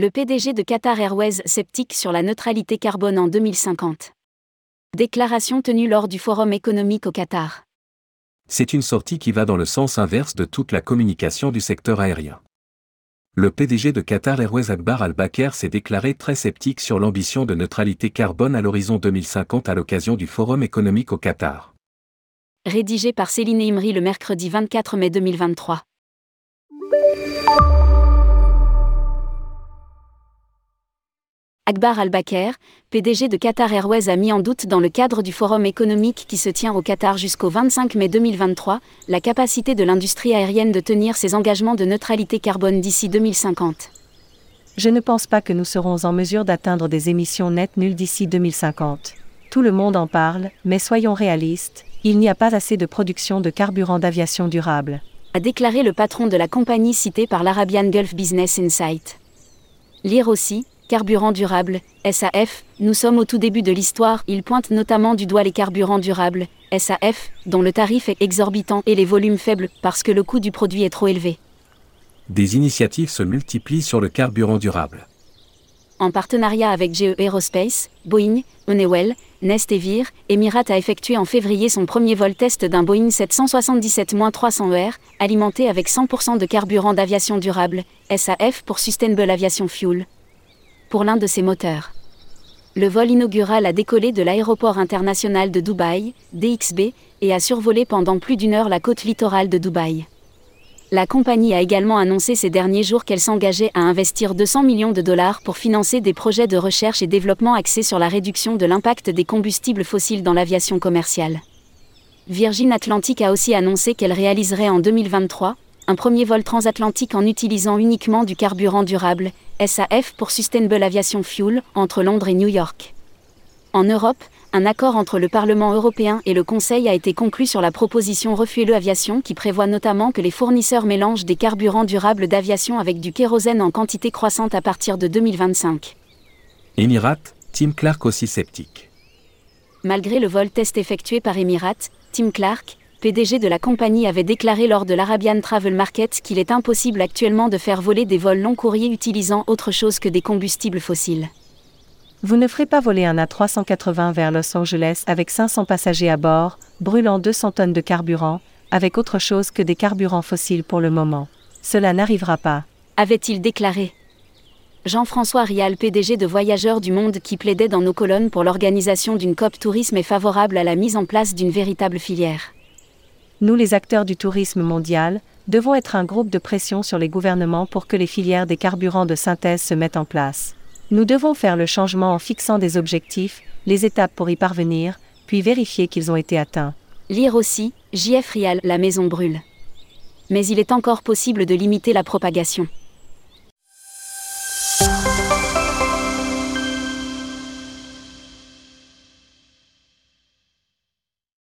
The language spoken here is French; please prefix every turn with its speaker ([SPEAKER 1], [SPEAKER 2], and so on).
[SPEAKER 1] Le PDG de Qatar Airways sceptique sur la neutralité carbone en 2050. Déclaration tenue lors du Forum économique au Qatar.
[SPEAKER 2] C'est une sortie qui va dans le sens inverse de toute la communication du secteur aérien. Le PDG de Qatar Airways Akbar Al-Bakr s'est déclaré très sceptique sur l'ambition de neutralité carbone à l'horizon 2050 à l'occasion du Forum économique au Qatar.
[SPEAKER 1] Rédigé par Céline Imri le mercredi 24 mai 2023. Akbar Al-Bakr, PDG de Qatar Airways a mis en doute dans le cadre du forum économique qui se tient au Qatar jusqu'au 25 mai 2023, la capacité de l'industrie aérienne de tenir ses engagements de neutralité carbone d'ici 2050.
[SPEAKER 3] Je ne pense pas que nous serons en mesure d'atteindre des émissions nettes nulles d'ici 2050. Tout le monde en parle, mais soyons réalistes, il n'y a pas assez de production de carburant d'aviation durable.
[SPEAKER 1] A déclaré le patron de la compagnie citée par l'Arabian Gulf Business Insight. Lire aussi, Carburant durable, SAF, nous sommes au tout début de l'histoire, il pointe notamment du doigt les carburants durables, SAF, dont le tarif est exorbitant et les volumes faibles parce que le coût du produit est trop élevé.
[SPEAKER 2] Des initiatives se multiplient sur le carburant durable.
[SPEAKER 1] En partenariat avec GE Aerospace, Boeing, Honeywell, Nest et Vir, Emirates a effectué en février son premier vol test d'un Boeing 777-300ER, alimenté avec 100% de carburant d'aviation durable, SAF pour Sustainable Aviation Fuel, pour l'un de ses moteurs. Le vol inaugural a décollé de l'aéroport international de Dubaï, DXB, et a survolé pendant plus d'une heure la côte littorale de Dubaï. La compagnie a également annoncé ces derniers jours qu'elle s'engageait à investir 200 millions de dollars pour financer des projets de recherche et développement axés sur la réduction de l'impact des combustibles fossiles dans l'aviation commerciale. Virgin Atlantic a aussi annoncé qu'elle réaliserait en 2023 un premier vol transatlantique en utilisant uniquement du carburant durable, SAF pour Sustainable Aviation Fuel, entre Londres et New York. En Europe, un accord entre le Parlement européen et le Conseil a été conclu sur la proposition Refuel Aviation qui prévoit notamment que les fournisseurs mélangent des carburants durables d'aviation avec du kérosène en quantité croissante à partir de 2025.
[SPEAKER 2] Emirates, Tim Clark aussi sceptique.
[SPEAKER 1] Malgré le vol test effectué par Emirates, Tim Clark, PDG de la compagnie avait déclaré lors de l'Arabian Travel Market qu'il est impossible actuellement de faire voler des vols long courriers utilisant autre chose que des combustibles fossiles.
[SPEAKER 3] Vous ne ferez pas voler un A380 vers Los Angeles avec 500 passagers à bord, brûlant 200 tonnes de carburant, avec autre chose que des carburants fossiles pour le moment. Cela n'arrivera pas.
[SPEAKER 1] Avait-il déclaré Jean-François Rial, PDG de Voyageurs du Monde qui plaidait dans nos colonnes pour l'organisation d'une COP Tourisme est favorable à la mise en place d'une véritable filière
[SPEAKER 3] nous les acteurs du tourisme mondial, devons être un groupe de pression sur les gouvernements pour que les filières des carburants de synthèse se mettent en place. Nous devons faire le changement en fixant des objectifs, les étapes pour y parvenir, puis vérifier qu'ils ont été atteints.
[SPEAKER 1] Lire aussi, JF Rial, la maison brûle. Mais il est encore possible de limiter la propagation.